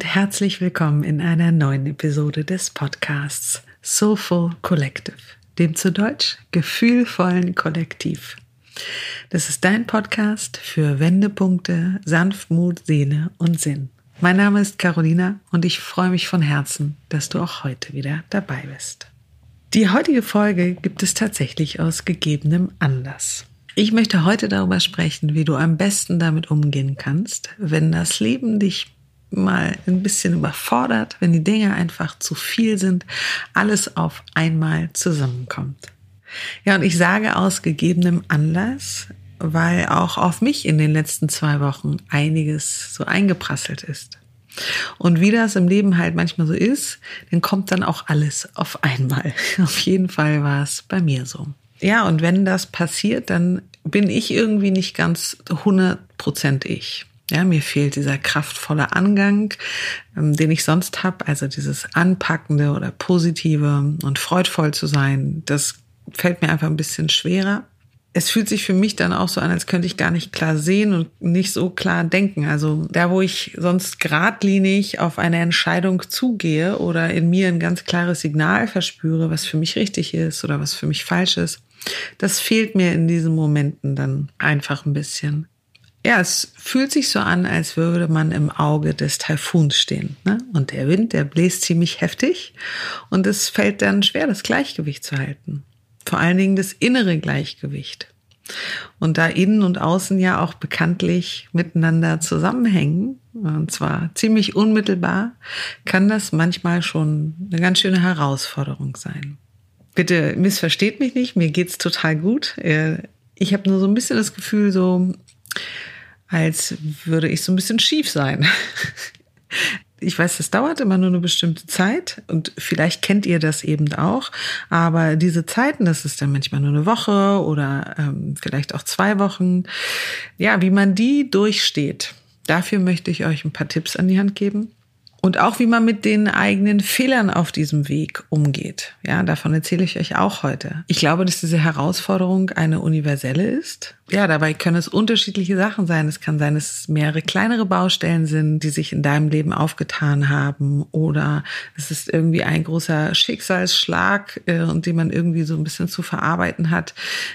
und herzlich willkommen in einer neuen Episode des Podcasts Soulful Collective, dem zu Deutsch gefühlvollen Kollektiv. Das ist dein Podcast für Wendepunkte, Sanftmut, Seele und Sinn. Mein Name ist Carolina und ich freue mich von Herzen, dass du auch heute wieder dabei bist. Die heutige Folge gibt es tatsächlich aus gegebenem Anlass. Ich möchte heute darüber sprechen, wie du am besten damit umgehen kannst, wenn das Leben dich mal ein bisschen überfordert, wenn die Dinge einfach zu viel sind, alles auf einmal zusammenkommt. Ja, und ich sage aus gegebenem Anlass, weil auch auf mich in den letzten zwei Wochen einiges so eingeprasselt ist. Und wie das im Leben halt manchmal so ist, dann kommt dann auch alles auf einmal. Auf jeden Fall war es bei mir so. Ja, und wenn das passiert, dann bin ich irgendwie nicht ganz 100% ich. Ja, mir fehlt dieser kraftvolle Angang, ähm, den ich sonst habe, also dieses anpackende oder positive und freudvoll zu sein, das fällt mir einfach ein bisschen schwerer. Es fühlt sich für mich dann auch so an, als könnte ich gar nicht klar sehen und nicht so klar denken. Also da, wo ich sonst geradlinig auf eine Entscheidung zugehe oder in mir ein ganz klares Signal verspüre, was für mich richtig ist oder was für mich falsch ist, das fehlt mir in diesen Momenten dann einfach ein bisschen ja, es fühlt sich so an, als würde man im Auge des Taifuns stehen. Ne? Und der Wind, der bläst ziemlich heftig und es fällt dann schwer, das Gleichgewicht zu halten. Vor allen Dingen das innere Gleichgewicht. Und da innen und außen ja auch bekanntlich miteinander zusammenhängen, und zwar ziemlich unmittelbar, kann das manchmal schon eine ganz schöne Herausforderung sein. Bitte missversteht mich nicht, mir geht's total gut. Äh, ich habe nur so ein bisschen das Gefühl, so als würde ich so ein bisschen schief sein. Ich weiß, das dauert immer nur eine bestimmte Zeit und vielleicht kennt ihr das eben auch, aber diese Zeiten, das ist dann manchmal nur eine Woche oder ähm, vielleicht auch zwei Wochen, ja, wie man die durchsteht, dafür möchte ich euch ein paar Tipps an die Hand geben. Und auch wie man mit den eigenen Fehlern auf diesem Weg umgeht. Ja, davon erzähle ich euch auch heute. Ich glaube, dass diese Herausforderung eine universelle ist. Ja, dabei können es unterschiedliche Sachen sein. Es kann sein, dass es mehrere kleinere Baustellen sind, die sich in deinem Leben aufgetan haben. Oder es ist irgendwie ein großer Schicksalsschlag äh, und den man irgendwie so ein bisschen zu verarbeiten hat.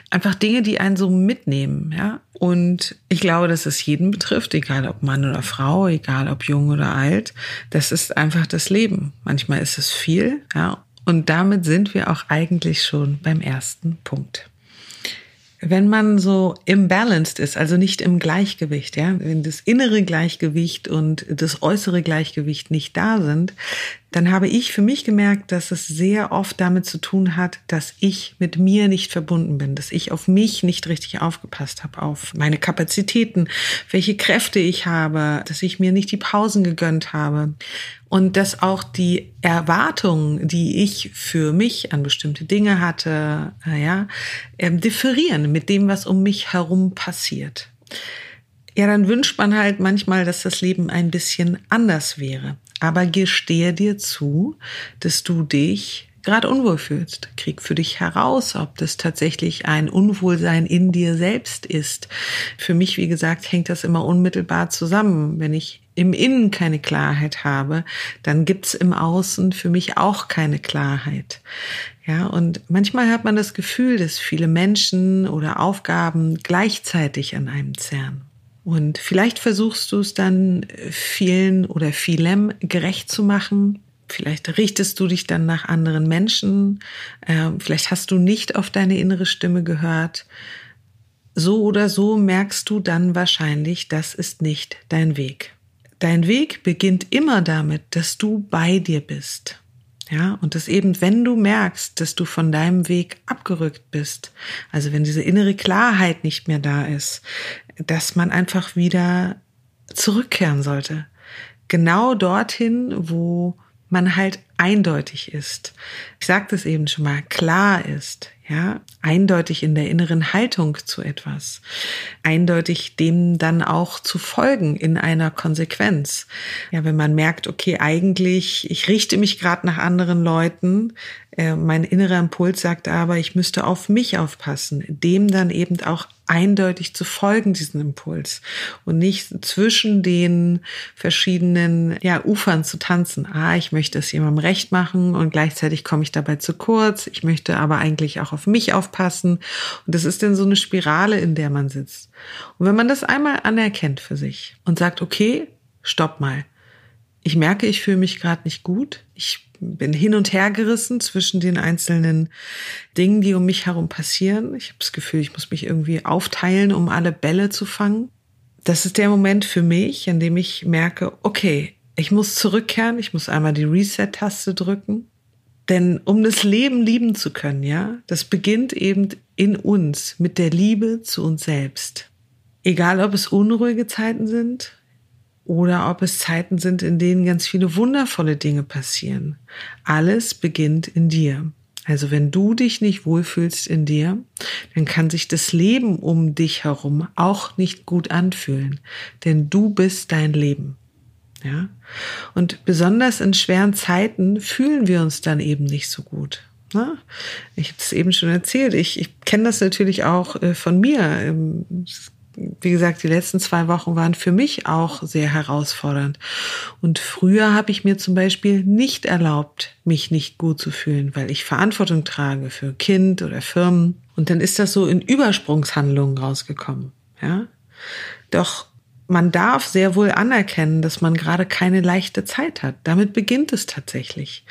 Einfach Dinge, die einen so mitnehmen. Ja, und ich glaube, dass es jeden betrifft, egal ob Mann oder Frau, egal ob jung oder alt. Das ist einfach das Leben. Manchmal ist es viel, ja. Und damit sind wir auch eigentlich schon beim ersten Punkt wenn man so imbalanced ist, also nicht im Gleichgewicht, ja, wenn das innere Gleichgewicht und das äußere Gleichgewicht nicht da sind, dann habe ich für mich gemerkt, dass es sehr oft damit zu tun hat, dass ich mit mir nicht verbunden bin, dass ich auf mich nicht richtig aufgepasst habe, auf meine Kapazitäten, welche Kräfte ich habe, dass ich mir nicht die Pausen gegönnt habe und dass auch die Erwartungen, die ich für mich an bestimmte Dinge hatte, ja, ähm, differieren mit dem, was um mich herum passiert. Ja, dann wünscht man halt manchmal, dass das Leben ein bisschen anders wäre. Aber gestehe dir zu, dass du dich gerade unwohl fühlst. Krieg für dich heraus, ob das tatsächlich ein Unwohlsein in dir selbst ist. Für mich, wie gesagt, hängt das immer unmittelbar zusammen. Wenn ich im Innen keine Klarheit habe, dann gibt's im Außen für mich auch keine Klarheit. Ja, und manchmal hat man das Gefühl, dass viele Menschen oder Aufgaben gleichzeitig an einem zerren. Und vielleicht versuchst du es dann vielen oder vielem gerecht zu machen. Vielleicht richtest du dich dann nach anderen Menschen. Ähm, vielleicht hast du nicht auf deine innere Stimme gehört. So oder so merkst du dann wahrscheinlich, das ist nicht dein Weg. Dein Weg beginnt immer damit, dass du bei dir bist. Ja, und dass eben, wenn du merkst, dass du von deinem Weg abgerückt bist, also wenn diese innere Klarheit nicht mehr da ist, dass man einfach wieder zurückkehren sollte. Genau dorthin, wo man halt eindeutig ist. Ich sagte es eben schon mal, klar ist. ja, eindeutig in der inneren Haltung zu etwas, eindeutig dem dann auch zu folgen in einer Konsequenz. Ja, wenn man merkt, okay, eigentlich, ich richte mich gerade nach anderen Leuten, äh, mein innerer Impuls sagt aber, ich müsste auf mich aufpassen, dem dann eben auch eindeutig zu folgen, diesen Impuls und nicht zwischen den verschiedenen ja, Ufern zu tanzen. Ah, ich möchte es jemandem recht machen und gleichzeitig komme ich dabei zu kurz. Ich möchte aber eigentlich auch auf mich aufpassen. Und das ist dann so eine Spirale, in der man sitzt. Und wenn man das einmal anerkennt für sich und sagt, okay, stopp mal. Ich merke, ich fühle mich gerade nicht gut. Ich bin hin und her gerissen zwischen den einzelnen Dingen, die um mich herum passieren. Ich habe das Gefühl, ich muss mich irgendwie aufteilen, um alle Bälle zu fangen. Das ist der Moment für mich, in dem ich merke, okay, ich muss zurückkehren, ich muss einmal die Reset-Taste drücken. Denn um das Leben lieben zu können, ja, das beginnt eben in uns mit der Liebe zu uns selbst. Egal, ob es unruhige Zeiten sind, oder ob es Zeiten sind, in denen ganz viele wundervolle Dinge passieren. Alles beginnt in dir. Also wenn du dich nicht wohlfühlst in dir, dann kann sich das Leben um dich herum auch nicht gut anfühlen, denn du bist dein Leben. Ja? Und besonders in schweren Zeiten fühlen wir uns dann eben nicht so gut. Ne? Ich habe es eben schon erzählt. Ich, ich kenne das natürlich auch äh, von mir. Ähm, es wie gesagt, die letzten zwei Wochen waren für mich auch sehr herausfordernd. Und früher habe ich mir zum Beispiel nicht erlaubt, mich nicht gut zu fühlen, weil ich Verantwortung trage für Kind oder Firmen. Und dann ist das so in Übersprungshandlungen rausgekommen. Ja, doch man darf sehr wohl anerkennen, dass man gerade keine leichte Zeit hat. Damit beginnt es tatsächlich.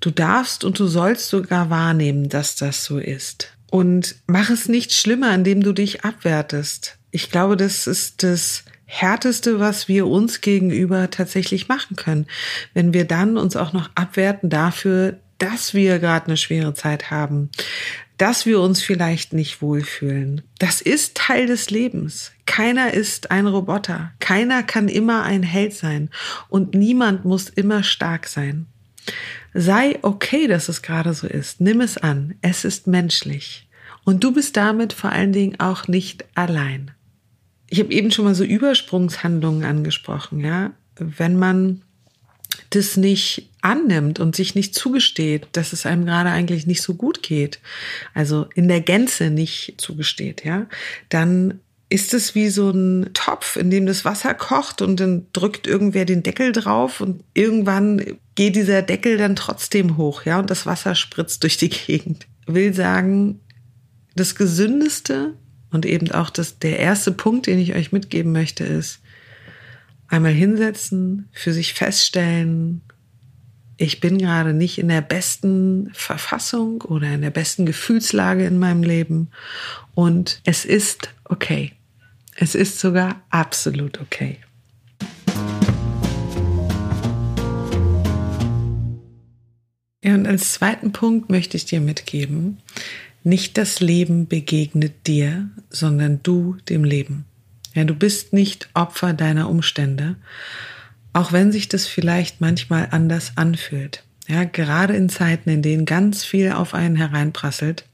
Du darfst und du sollst sogar wahrnehmen, dass das so ist. Und mach es nicht schlimmer, indem du dich abwertest ich glaube, das ist das Härteste, was wir uns gegenüber tatsächlich machen können. Wenn wir dann uns auch noch abwerten dafür, dass wir gerade eine schwere Zeit haben, dass wir uns vielleicht nicht wohlfühlen. Das ist Teil des Lebens. Keiner ist ein Roboter. Keiner kann immer ein Held sein. Und niemand muss immer stark sein. Sei okay, dass es gerade so ist. Nimm es an. Es ist menschlich. Und du bist damit vor allen Dingen auch nicht allein ich habe eben schon mal so Übersprungshandlungen angesprochen, ja. Wenn man das nicht annimmt und sich nicht zugesteht, dass es einem gerade eigentlich nicht so gut geht, also in der Gänze nicht zugesteht, ja, dann ist es wie so ein Topf, in dem das Wasser kocht und dann drückt irgendwer den Deckel drauf und irgendwann geht dieser Deckel dann trotzdem hoch, ja, und das Wasser spritzt durch die Gegend. Will sagen, das Gesündeste und eben auch das, der erste Punkt, den ich euch mitgeben möchte, ist, einmal hinsetzen, für sich feststellen, ich bin gerade nicht in der besten Verfassung oder in der besten Gefühlslage in meinem Leben und es ist okay. Es ist sogar absolut okay. Ja, und als zweiten Punkt möchte ich dir mitgeben, nicht das Leben begegnet dir, sondern du dem Leben. Ja, du bist nicht Opfer deiner Umstände, auch wenn sich das vielleicht manchmal anders anfühlt. Ja, gerade in Zeiten, in denen ganz viel auf einen hereinprasselt,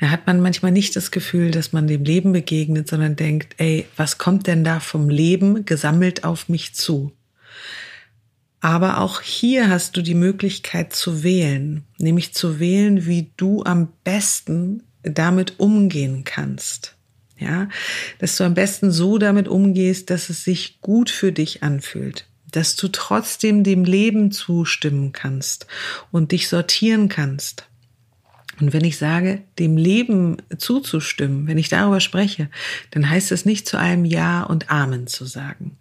da hat man manchmal nicht das Gefühl, dass man dem Leben begegnet, sondern denkt, ey, was kommt denn da vom Leben gesammelt auf mich zu? Aber auch hier hast du die Möglichkeit zu wählen, nämlich zu wählen, wie du am besten damit umgehen kannst. Ja, dass du am besten so damit umgehst, dass es sich gut für dich anfühlt, dass du trotzdem dem Leben zustimmen kannst und dich sortieren kannst. Und wenn ich sage, dem Leben zuzustimmen, wenn ich darüber spreche, dann heißt es nicht zu einem Ja und Amen zu sagen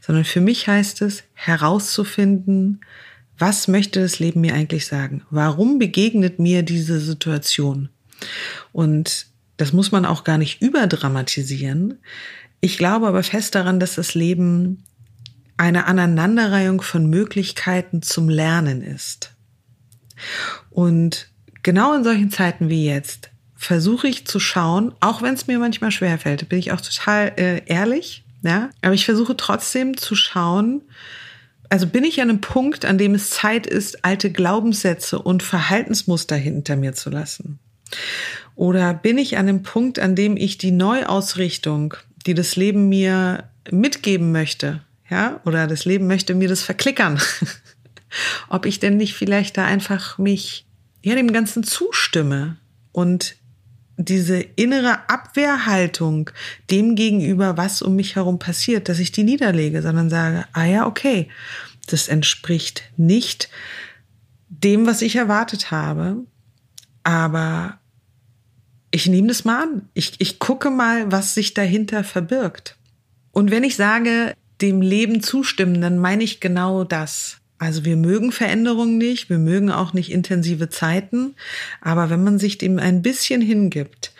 sondern für mich heißt es herauszufinden, was möchte das Leben mir eigentlich sagen? Warum begegnet mir diese Situation? Und das muss man auch gar nicht überdramatisieren. Ich glaube aber fest daran, dass das Leben eine Aneinanderreihung von Möglichkeiten zum Lernen ist. Und genau in solchen Zeiten wie jetzt versuche ich zu schauen, auch wenn es mir manchmal schwerfällt, bin ich auch total äh, ehrlich, ja, aber ich versuche trotzdem zu schauen, Also bin ich an einem Punkt, an dem es Zeit ist, alte Glaubenssätze und Verhaltensmuster hinter mir zu lassen? Oder bin ich an einem Punkt, an dem ich die Neuausrichtung, die das Leben mir mitgeben möchte, ja, oder das Leben möchte mir das verklickern, ob ich denn nicht vielleicht da einfach mich ja dem Ganzen zustimme und diese innere Abwehrhaltung dem gegenüber, was um mich herum passiert, dass ich die niederlege, sondern sage, ah ja, okay, das entspricht nicht dem, was ich erwartet habe, aber ich nehme das mal an. Ich, ich gucke mal, was sich dahinter verbirgt. Und wenn ich sage, dem Leben zustimmen, dann meine ich genau das. Also wir mögen Veränderungen nicht, wir mögen auch nicht intensive Zeiten, aber wenn man sich dem ein bisschen hingibt,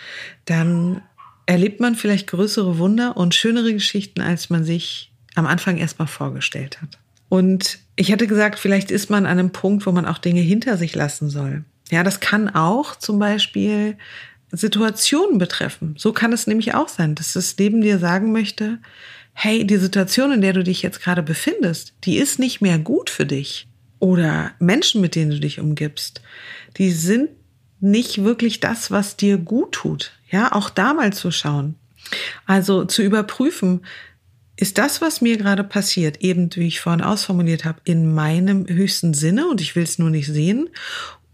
dann erlebt man vielleicht größere Wunder und schönere Geschichten, als man sich am Anfang erstmal vorgestellt hat. Und ich hatte gesagt, vielleicht ist man an einem Punkt, wo man auch Dinge hinter sich lassen soll. Ja, das kann auch zum Beispiel Situationen betreffen. So kann es nämlich auch sein, dass das Leben dir sagen möchte, hey, die Situation, in der du dich jetzt gerade befindest, die ist nicht mehr gut für dich. Oder Menschen, mit denen du dich umgibst, die sind nicht wirklich das, was dir gut tut. Ja, auch da mal zu schauen. Also zu überprüfen, ist das, was mir gerade passiert, eben wie ich vorhin ausformuliert habe, in meinem höchsten Sinne und ich will es nur nicht sehen?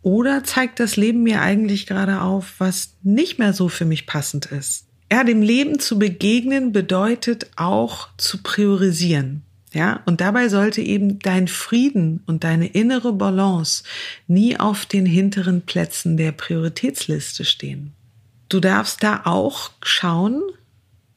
Oder zeigt das Leben mir eigentlich gerade auf, was nicht mehr so für mich passend ist? Ja, dem Leben zu begegnen bedeutet auch zu priorisieren. Ja, und dabei sollte eben dein Frieden und deine innere Balance nie auf den hinteren Plätzen der Prioritätsliste stehen. Du darfst da auch schauen,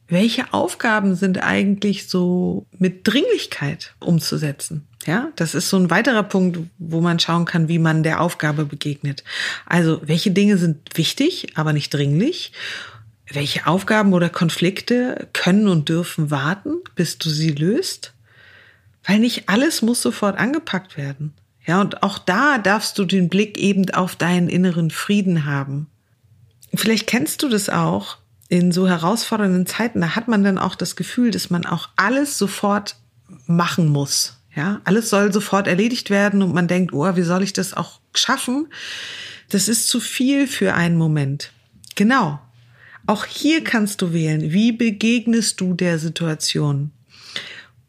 welche Aufgaben sind eigentlich so mit Dringlichkeit umzusetzen. Ja, das ist so ein weiterer Punkt, wo man schauen kann, wie man der Aufgabe begegnet. Also, welche Dinge sind wichtig, aber nicht dringlich? Welche Aufgaben oder Konflikte können und dürfen warten, bis du sie löst? Weil nicht alles muss sofort angepackt werden. Ja, und auch da darfst du den Blick eben auf deinen inneren Frieden haben. Vielleicht kennst du das auch in so herausfordernden Zeiten. Da hat man dann auch das Gefühl, dass man auch alles sofort machen muss. Ja, alles soll sofort erledigt werden und man denkt, oh, wie soll ich das auch schaffen? Das ist zu viel für einen Moment. Genau. Auch hier kannst du wählen, wie begegnest du der Situation.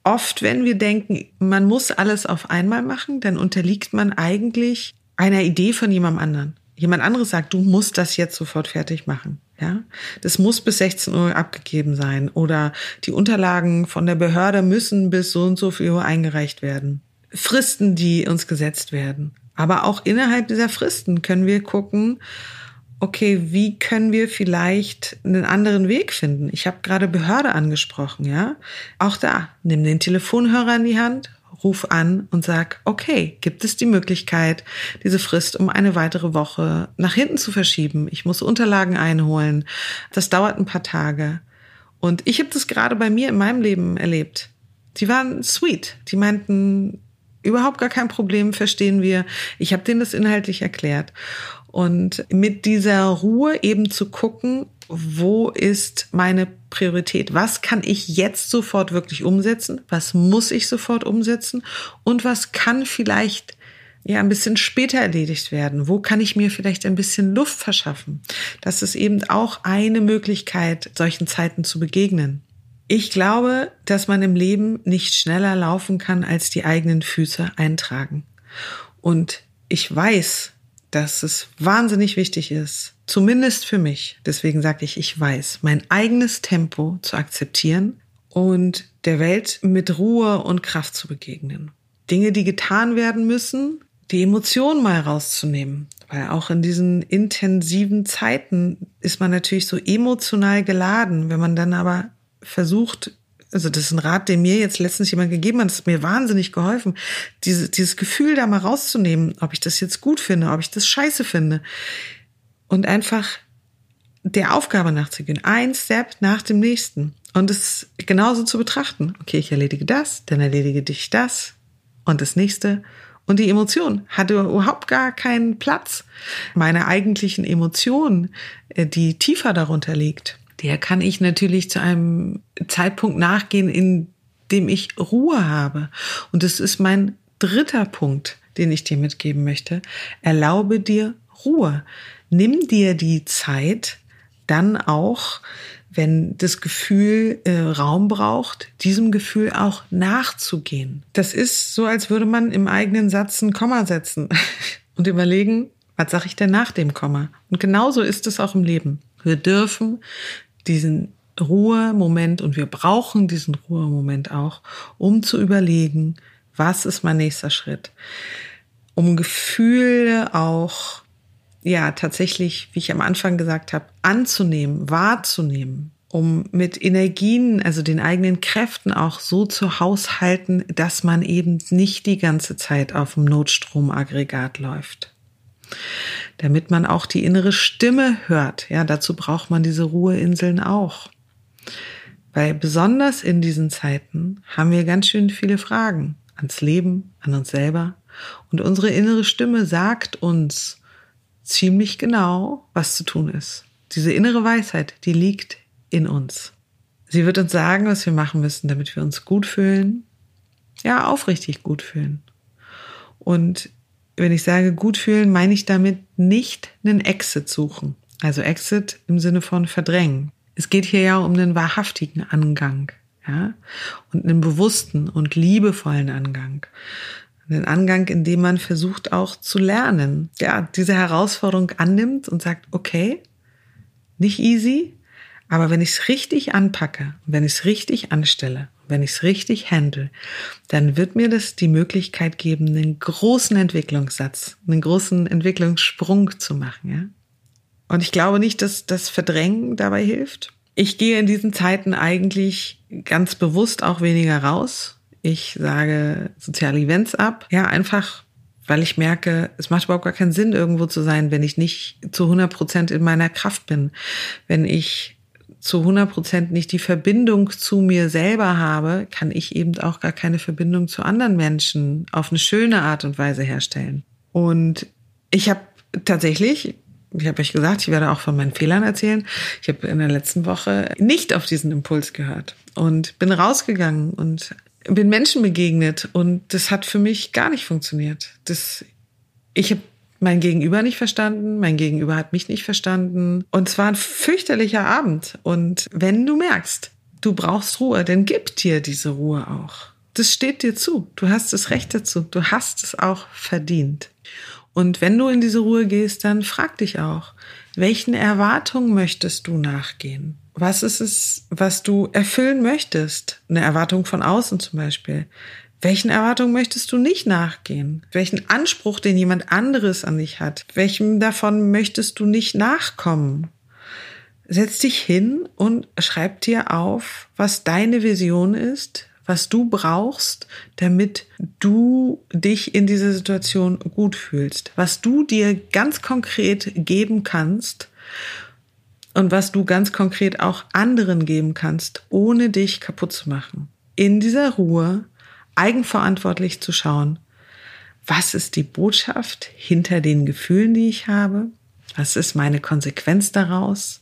Oft, wenn wir denken, man muss alles auf einmal machen, dann unterliegt man eigentlich einer Idee von jemandem anderen. Jemand anderes sagt, du musst das jetzt sofort fertig machen. Ja, das muss bis 16 Uhr abgegeben sein oder die Unterlagen von der Behörde müssen bis so und so viel Uhr eingereicht werden. Fristen, die uns gesetzt werden. Aber auch innerhalb dieser Fristen können wir gucken, okay, wie können wir vielleicht einen anderen Weg finden? Ich habe gerade Behörde angesprochen, ja. Auch da, nimm den Telefonhörer in die Hand, ruf an und sag, okay, gibt es die Möglichkeit, diese Frist um eine weitere Woche nach hinten zu verschieben? Ich muss Unterlagen einholen. Das dauert ein paar Tage. Und ich habe das gerade bei mir in meinem Leben erlebt. Die waren sweet. Die meinten, überhaupt gar kein Problem, verstehen wir. Ich habe denen das inhaltlich erklärt. Und mit dieser Ruhe eben zu gucken, wo ist meine Priorität? Was kann ich jetzt sofort wirklich umsetzen? Was muss ich sofort umsetzen? Und was kann vielleicht ja ein bisschen später erledigt werden? Wo kann ich mir vielleicht ein bisschen Luft verschaffen? Das ist eben auch eine Möglichkeit, solchen Zeiten zu begegnen. Ich glaube, dass man im Leben nicht schneller laufen kann, als die eigenen Füße eintragen. Und ich weiß, dass es wahnsinnig wichtig ist, zumindest für mich, deswegen sage ich, ich weiß, mein eigenes Tempo zu akzeptieren und der Welt mit Ruhe und Kraft zu begegnen. Dinge, die getan werden müssen, die Emotionen mal rauszunehmen. Weil auch in diesen intensiven Zeiten ist man natürlich so emotional geladen. Wenn man dann aber versucht, also das ist ein Rat, den mir jetzt letztens jemand gegeben hat, das hat mir wahnsinnig geholfen, diese, dieses Gefühl da mal rauszunehmen, ob ich das jetzt gut finde, ob ich das scheiße finde. Und einfach der Aufgabe nachzugehen, ein Step nach dem nächsten. Und es genauso zu betrachten. Okay, ich erledige das, dann erledige dich das und das nächste. Und die Emotion hatte überhaupt gar keinen Platz. Meine eigentlichen Emotionen, äh, die tiefer darunter liegt, der kann ich natürlich zu einem Zeitpunkt nachgehen, in dem ich Ruhe habe. Und das ist mein dritter Punkt, den ich dir mitgeben möchte. Erlaube dir Ruhe. Nimm dir die Zeit, dann auch, wenn das Gefühl äh, Raum braucht, diesem Gefühl auch nachzugehen. Das ist so, als würde man im eigenen Satz ein Komma setzen und überlegen, was sage ich denn nach dem Komma? Und genauso ist es auch im Leben. Wir dürfen diesen Ruhemoment und wir brauchen diesen Ruhemoment auch, um zu überlegen, was ist mein nächster Schritt? Um Gefühle auch, ja, tatsächlich, wie ich am Anfang gesagt habe, anzunehmen, wahrzunehmen, um mit Energien, also den eigenen Kräften auch so zu haushalten, dass man eben nicht die ganze Zeit auf dem Notstromaggregat läuft. Damit man auch die innere Stimme hört. Ja, dazu braucht man diese Ruheinseln auch. Weil besonders in diesen Zeiten haben wir ganz schön viele Fragen ans Leben, an uns selber. Und unsere innere Stimme sagt uns ziemlich genau, was zu tun ist. Diese innere Weisheit, die liegt in uns. Sie wird uns sagen, was wir machen müssen, damit wir uns gut fühlen. Ja, aufrichtig gut fühlen. Und wenn ich sage gut fühlen, meine ich damit nicht einen Exit suchen. Also Exit im Sinne von verdrängen. Es geht hier ja um den wahrhaftigen Angang, ja, und einen bewussten und liebevollen Angang. Einen Angang, in dem man versucht auch zu lernen, ja, diese Herausforderung annimmt und sagt, okay, nicht easy, aber wenn ich es richtig anpacke, wenn ich es richtig anstelle, wenn ich es richtig handle, dann wird mir das die Möglichkeit geben, einen großen Entwicklungssatz, einen großen Entwicklungssprung zu machen, ja. Und ich glaube nicht, dass das Verdrängen dabei hilft. Ich gehe in diesen Zeiten eigentlich ganz bewusst auch weniger raus. Ich sage soziale Events ab. Ja, einfach, weil ich merke, es macht überhaupt gar keinen Sinn, irgendwo zu sein, wenn ich nicht zu 100 Prozent in meiner Kraft bin. Wenn ich zu 100 Prozent nicht die Verbindung zu mir selber habe, kann ich eben auch gar keine Verbindung zu anderen Menschen auf eine schöne Art und Weise herstellen. Und ich habe tatsächlich ich habe euch gesagt, ich werde auch von meinen Fehlern erzählen. Ich habe in der letzten Woche nicht auf diesen Impuls gehört und bin rausgegangen und bin Menschen begegnet und das hat für mich gar nicht funktioniert. Das, ich habe mein Gegenüber nicht verstanden, mein Gegenüber hat mich nicht verstanden und es war ein fürchterlicher Abend. Und wenn du merkst, du brauchst Ruhe, dann gib dir diese Ruhe auch. Das steht dir zu. Du hast das Recht dazu. Du hast es auch verdient. Und wenn du in diese Ruhe gehst, dann frag dich auch, welchen Erwartungen möchtest du nachgehen? Was ist es, was du erfüllen möchtest? Eine Erwartung von außen zum Beispiel. Welchen Erwartungen möchtest du nicht nachgehen? Welchen Anspruch, den jemand anderes an dich hat? Welchem davon möchtest du nicht nachkommen? Setz dich hin und schreib dir auf, was deine Vision ist, was du brauchst, damit du dich in dieser Situation gut fühlst, was du dir ganz konkret geben kannst und was du ganz konkret auch anderen geben kannst, ohne dich kaputt zu machen. In dieser Ruhe eigenverantwortlich zu schauen, was ist die Botschaft hinter den Gefühlen, die ich habe? Was ist meine Konsequenz daraus?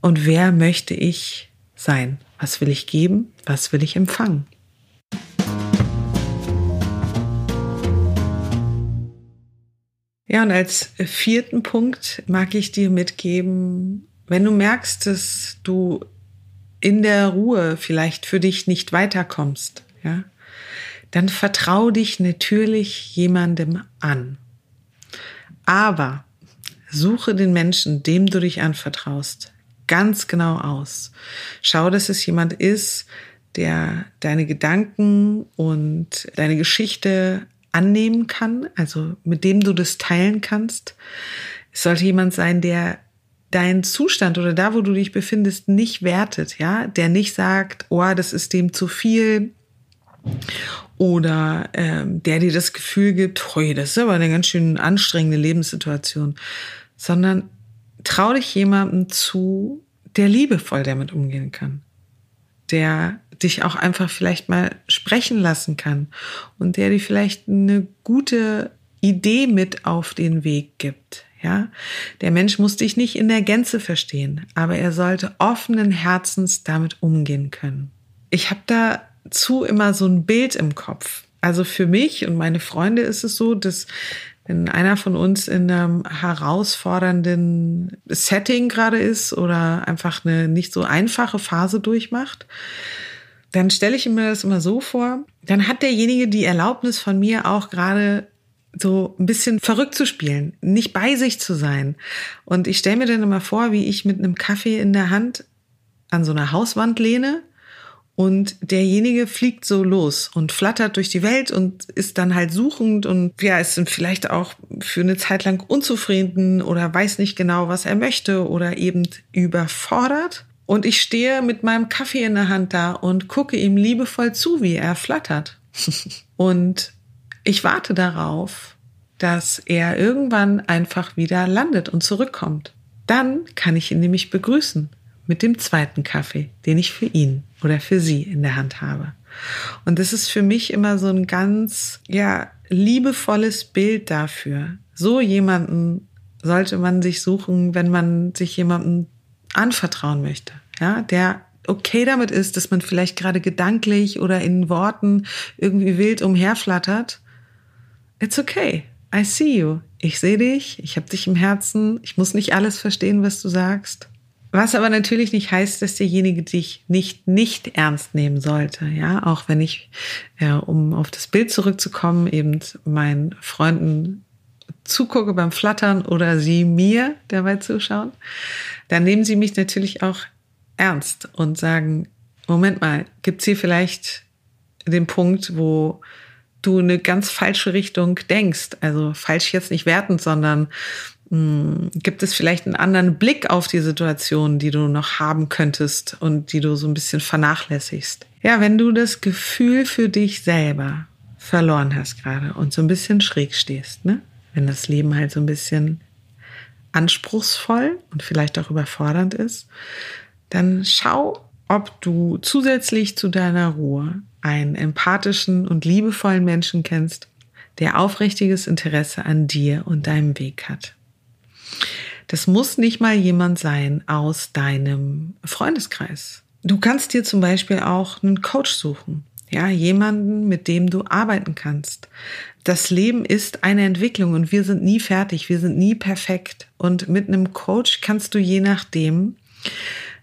Und wer möchte ich sein? Was will ich geben? Was will ich empfangen? Ja, und als vierten Punkt mag ich dir mitgeben, wenn du merkst, dass du in der Ruhe vielleicht für dich nicht weiterkommst, ja, dann vertrau dich natürlich jemandem an. Aber suche den Menschen, dem du dich anvertraust ganz genau aus. Schau, dass es jemand ist, der deine Gedanken und deine Geschichte annehmen kann, also mit dem du das teilen kannst. Es sollte jemand sein, der deinen Zustand oder da, wo du dich befindest, nicht wertet, ja, der nicht sagt, oh, das ist dem zu viel oder ähm, der dir das Gefühl gibt, hoi, das ist aber eine ganz schön anstrengende Lebenssituation, sondern trau dich jemandem zu, der liebevoll damit umgehen kann, der dich auch einfach vielleicht mal sprechen lassen kann und der dir vielleicht eine gute Idee mit auf den Weg gibt. Ja, der Mensch muss dich nicht in der Gänze verstehen, aber er sollte offenen Herzens damit umgehen können. Ich habe da zu immer so ein Bild im Kopf. Also für mich und meine Freunde ist es so, dass wenn einer von uns in einem herausfordernden Setting gerade ist oder einfach eine nicht so einfache Phase durchmacht, dann stelle ich mir das immer so vor, dann hat derjenige die Erlaubnis von mir auch gerade so ein bisschen verrückt zu spielen, nicht bei sich zu sein. Und ich stelle mir dann immer vor, wie ich mit einem Kaffee in der Hand an so einer Hauswand lehne und derjenige fliegt so los und flattert durch die Welt und ist dann halt suchend und ja, ist vielleicht auch für eine Zeit lang unzufrieden oder weiß nicht genau, was er möchte oder eben überfordert. Und ich stehe mit meinem Kaffee in der Hand da und gucke ihm liebevoll zu, wie er flattert. und ich warte darauf, dass er irgendwann einfach wieder landet und zurückkommt. Dann kann ich ihn nämlich begrüßen mit dem zweiten Kaffee, den ich für ihn oder für sie in der Hand habe. Und das ist für mich immer so ein ganz, ja, liebevolles Bild dafür. So jemanden sollte man sich suchen, wenn man sich jemandem anvertrauen möchte. Ja, der okay damit ist, dass man vielleicht gerade gedanklich oder in Worten irgendwie wild umherflattert. It's okay. I see you. Ich sehe dich. Ich habe dich im Herzen. Ich muss nicht alles verstehen, was du sagst. Was aber natürlich nicht heißt, dass derjenige dich nicht nicht ernst nehmen sollte. Ja, auch wenn ich, ja, um auf das Bild zurückzukommen, eben meinen Freunden zugucke beim Flattern oder sie mir dabei zuschauen, dann nehmen sie mich natürlich auch ernst und sagen, Moment mal, gibt's hier vielleicht den Punkt, wo du eine ganz falsche Richtung denkst? Also falsch jetzt nicht wertend, sondern gibt es vielleicht einen anderen Blick auf die Situation, die du noch haben könntest und die du so ein bisschen vernachlässigst? Ja, wenn du das Gefühl für dich selber verloren hast gerade und so ein bisschen schräg stehst, ne? Wenn das Leben halt so ein bisschen anspruchsvoll und vielleicht auch überfordernd ist, dann schau, ob du zusätzlich zu deiner Ruhe einen empathischen und liebevollen Menschen kennst, der aufrichtiges Interesse an dir und deinem Weg hat. Das muss nicht mal jemand sein aus deinem Freundeskreis. Du kannst dir zum Beispiel auch einen Coach suchen. Ja, jemanden, mit dem du arbeiten kannst. Das Leben ist eine Entwicklung und wir sind nie fertig, wir sind nie perfekt. Und mit einem Coach kannst du je nachdem,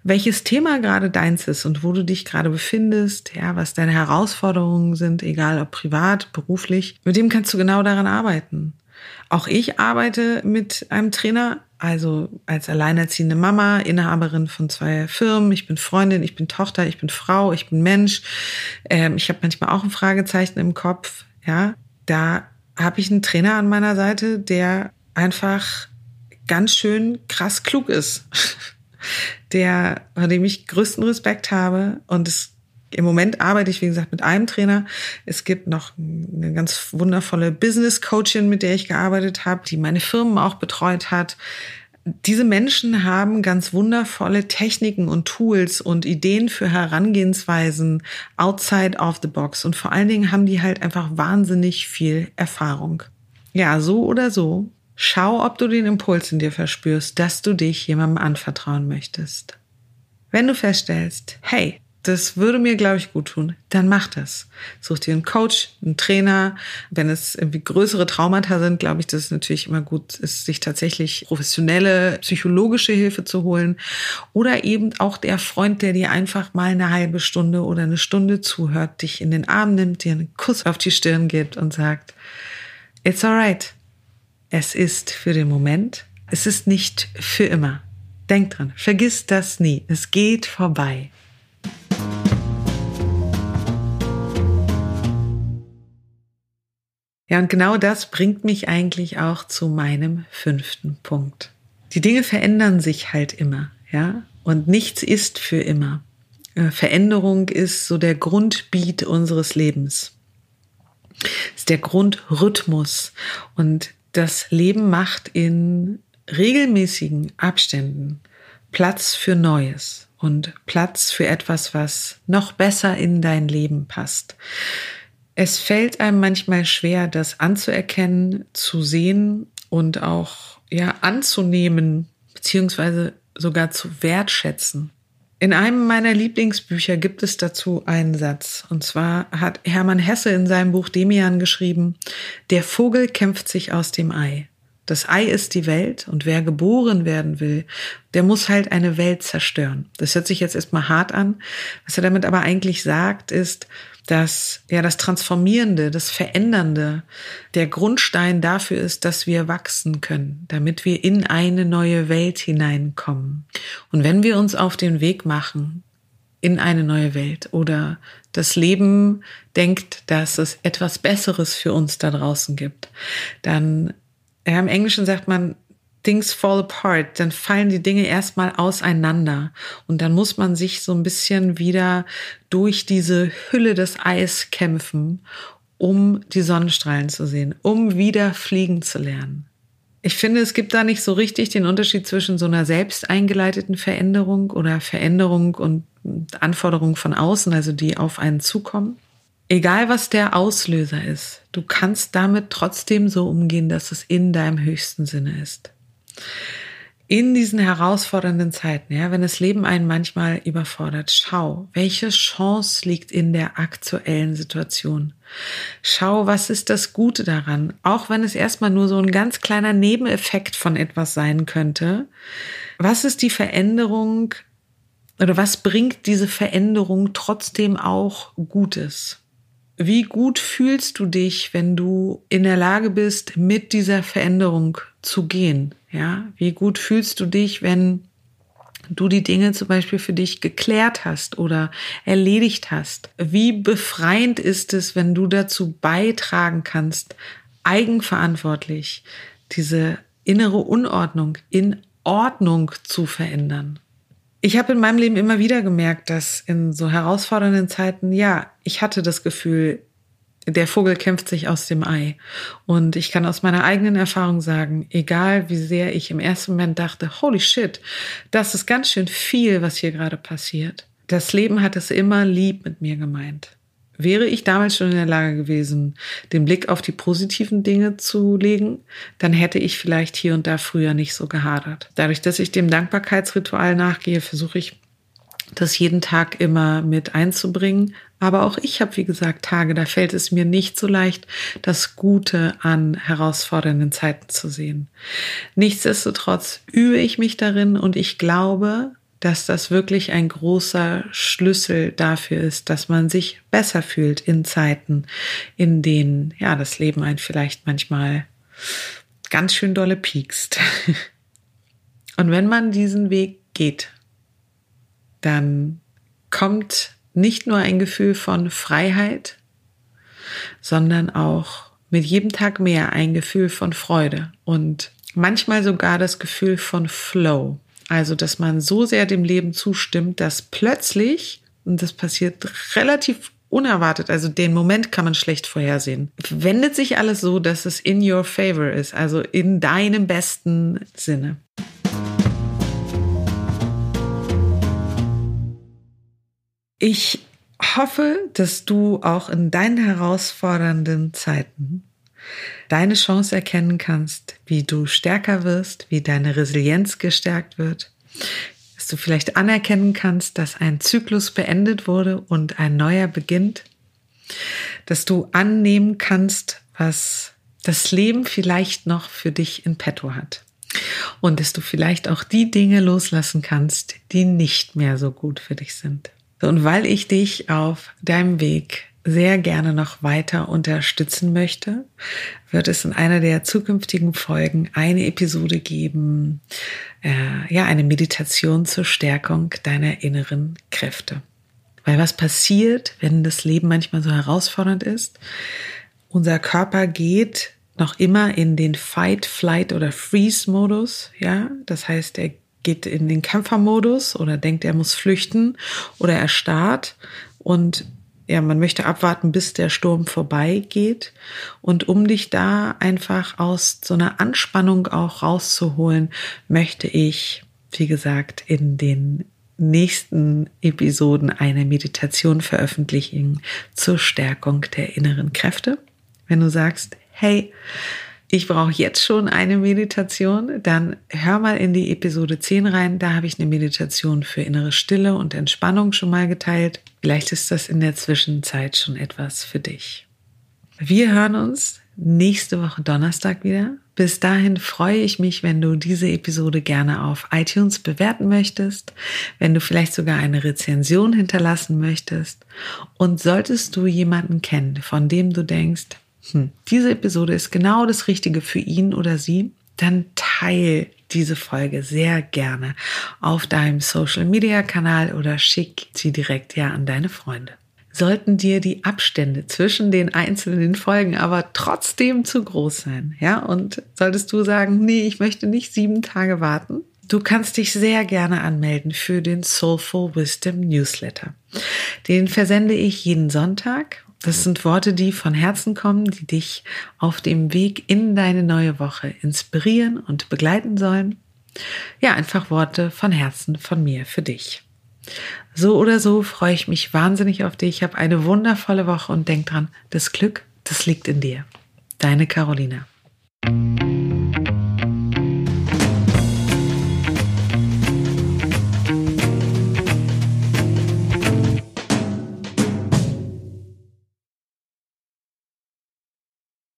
welches Thema gerade deins ist und wo du dich gerade befindest, ja, was deine Herausforderungen sind, egal ob privat, beruflich, mit dem kannst du genau daran arbeiten. Auch ich arbeite mit einem Trainer, also als alleinerziehende Mama, Inhaberin von zwei Firmen. Ich bin Freundin, ich bin Tochter, ich bin Frau, ich bin Mensch. Ähm, ich habe manchmal auch ein Fragezeichen im Kopf. Ja, da habe ich einen Trainer an meiner Seite, der einfach ganz schön krass klug ist. der, vor dem ich größten Respekt habe und es im Moment arbeite ich, wie gesagt, mit einem Trainer. Es gibt noch eine ganz wundervolle Business Coachin, mit der ich gearbeitet habe, die meine Firmen auch betreut hat. Diese Menschen haben ganz wundervolle Techniken und Tools und Ideen für Herangehensweisen outside of the box. Und vor allen Dingen haben die halt einfach wahnsinnig viel Erfahrung. Ja, so oder so. Schau, ob du den Impuls in dir verspürst, dass du dich jemandem anvertrauen möchtest. Wenn du feststellst, hey, das würde mir, glaube ich, gut tun, dann mach das. Such dir einen Coach, einen Trainer. Wenn es irgendwie größere Traumata sind, glaube ich, dass es natürlich immer gut ist, sich tatsächlich professionelle psychologische Hilfe zu holen. Oder eben auch der Freund, der dir einfach mal eine halbe Stunde oder eine Stunde zuhört, dich in den Arm nimmt, dir einen Kuss auf die Stirn gibt und sagt, it's alright. Es ist für den Moment. Es ist nicht für immer. Denk dran, vergiss das nie. Es geht vorbei. Ja, und genau das bringt mich eigentlich auch zu meinem fünften Punkt. Die Dinge verändern sich halt immer, ja, und nichts ist für immer. Äh, Veränderung ist so der Grundbeat unseres Lebens. Ist der Grundrhythmus und das Leben macht in regelmäßigen Abständen Platz für Neues und Platz für etwas, was noch besser in dein Leben passt. Es fällt einem manchmal schwer, das anzuerkennen, zu sehen und auch ja anzunehmen beziehungsweise sogar zu wertschätzen. In einem meiner Lieblingsbücher gibt es dazu einen Satz. Und zwar hat Hermann Hesse in seinem Buch Demian geschrieben, der Vogel kämpft sich aus dem Ei. Das Ei ist die Welt und wer geboren werden will, der muss halt eine Welt zerstören. Das hört sich jetzt erstmal hart an. Was er damit aber eigentlich sagt, ist, dass ja das Transformierende, das Verändernde der Grundstein dafür ist, dass wir wachsen können, damit wir in eine neue Welt hineinkommen. Und wenn wir uns auf den Weg machen in eine neue Welt oder das Leben denkt, dass es etwas Besseres für uns da draußen gibt, dann ja, im Englischen sagt man, things fall apart, dann fallen die Dinge erstmal auseinander und dann muss man sich so ein bisschen wieder durch diese Hülle des Eis kämpfen, um die Sonnenstrahlen zu sehen, um wieder fliegen zu lernen. Ich finde, es gibt da nicht so richtig den Unterschied zwischen so einer selbst eingeleiteten Veränderung oder Veränderung und Anforderung von außen, also die auf einen zukommen Egal was der Auslöser ist, du kannst damit trotzdem so umgehen, dass es in deinem höchsten Sinne ist. In diesen herausfordernden Zeiten, ja, wenn das Leben einen manchmal überfordert, schau, welche Chance liegt in der aktuellen Situation. Schau, was ist das Gute daran, auch wenn es erstmal nur so ein ganz kleiner Nebeneffekt von etwas sein könnte. Was ist die Veränderung oder was bringt diese Veränderung trotzdem auch Gutes? Wie gut fühlst du dich, wenn du in der Lage bist, mit dieser Veränderung zu gehen? Ja, wie gut fühlst du dich, wenn du die Dinge zum Beispiel für dich geklärt hast oder erledigt hast? Wie befreiend ist es, wenn du dazu beitragen kannst, eigenverantwortlich diese innere Unordnung in Ordnung zu verändern? Ich habe in meinem Leben immer wieder gemerkt, dass in so herausfordernden Zeiten, ja, ich hatte das Gefühl, der Vogel kämpft sich aus dem Ei. Und ich kann aus meiner eigenen Erfahrung sagen, egal wie sehr ich im ersten Moment dachte, holy shit, das ist ganz schön viel, was hier gerade passiert. Das Leben hat es immer lieb mit mir gemeint. Wäre ich damals schon in der Lage gewesen, den Blick auf die positiven Dinge zu legen, dann hätte ich vielleicht hier und da früher nicht so gehadert. Dadurch, dass ich dem Dankbarkeitsritual nachgehe, versuche ich das jeden Tag immer mit einzubringen. Aber auch ich habe, wie gesagt, Tage, da fällt es mir nicht so leicht, das Gute an herausfordernden Zeiten zu sehen. Nichtsdestotrotz übe ich mich darin und ich glaube, dass das wirklich ein großer Schlüssel dafür ist, dass man sich besser fühlt in Zeiten, in denen ja das Leben einen vielleicht manchmal ganz schön dolle piekst. Und wenn man diesen Weg geht, dann kommt nicht nur ein Gefühl von Freiheit, sondern auch mit jedem Tag mehr ein Gefühl von Freude und manchmal sogar das Gefühl von Flow. Also, dass man so sehr dem Leben zustimmt, dass plötzlich, und das passiert relativ unerwartet, also den Moment kann man schlecht vorhersehen, wendet sich alles so, dass es in your favor ist, also in deinem besten Sinne. Ich hoffe, dass du auch in deinen herausfordernden Zeiten deine Chance erkennen kannst, wie du stärker wirst, wie deine Resilienz gestärkt wird, dass du vielleicht anerkennen kannst, dass ein Zyklus beendet wurde und ein neuer beginnt, dass du annehmen kannst, was das Leben vielleicht noch für dich in petto hat. Und dass du vielleicht auch die Dinge loslassen kannst, die nicht mehr so gut für dich sind. Und weil ich dich auf deinem Weg sehr gerne noch weiter unterstützen möchte, wird es in einer der zukünftigen Folgen eine Episode geben, äh, ja, eine Meditation zur Stärkung deiner inneren Kräfte. Weil was passiert, wenn das Leben manchmal so herausfordernd ist? Unser Körper geht noch immer in den Fight, Flight oder Freeze-Modus, ja. Das heißt, er geht in den Kämpfermodus oder denkt, er muss flüchten oder er starrt und ja, man möchte abwarten, bis der Sturm vorbeigeht. Und um dich da einfach aus so einer Anspannung auch rauszuholen, möchte ich, wie gesagt, in den nächsten Episoden eine Meditation veröffentlichen zur Stärkung der inneren Kräfte. Wenn du sagst, hey, ich brauche jetzt schon eine Meditation, dann hör mal in die Episode 10 rein. Da habe ich eine Meditation für innere Stille und Entspannung schon mal geteilt. Vielleicht ist das in der Zwischenzeit schon etwas für dich. Wir hören uns nächste Woche Donnerstag wieder. Bis dahin freue ich mich, wenn du diese Episode gerne auf iTunes bewerten möchtest, wenn du vielleicht sogar eine Rezension hinterlassen möchtest. Und solltest du jemanden kennen, von dem du denkst, hm, diese Episode ist genau das Richtige für ihn oder sie, dann teil diese Folge sehr gerne auf deinem Social Media Kanal oder schick sie direkt ja an deine Freunde. Sollten dir die Abstände zwischen den einzelnen Folgen aber trotzdem zu groß sein, ja, und solltest du sagen, nee, ich möchte nicht sieben Tage warten, Du kannst dich sehr gerne anmelden für den Soulful Wisdom Newsletter. Den versende ich jeden Sonntag das sind Worte, die von Herzen kommen, die dich auf dem Weg in deine neue Woche inspirieren und begleiten sollen. Ja, einfach Worte von Herzen von mir für dich. So oder so freue ich mich wahnsinnig auf dich. Ich habe eine wundervolle Woche und denk dran, das Glück, das liegt in dir. Deine Carolina.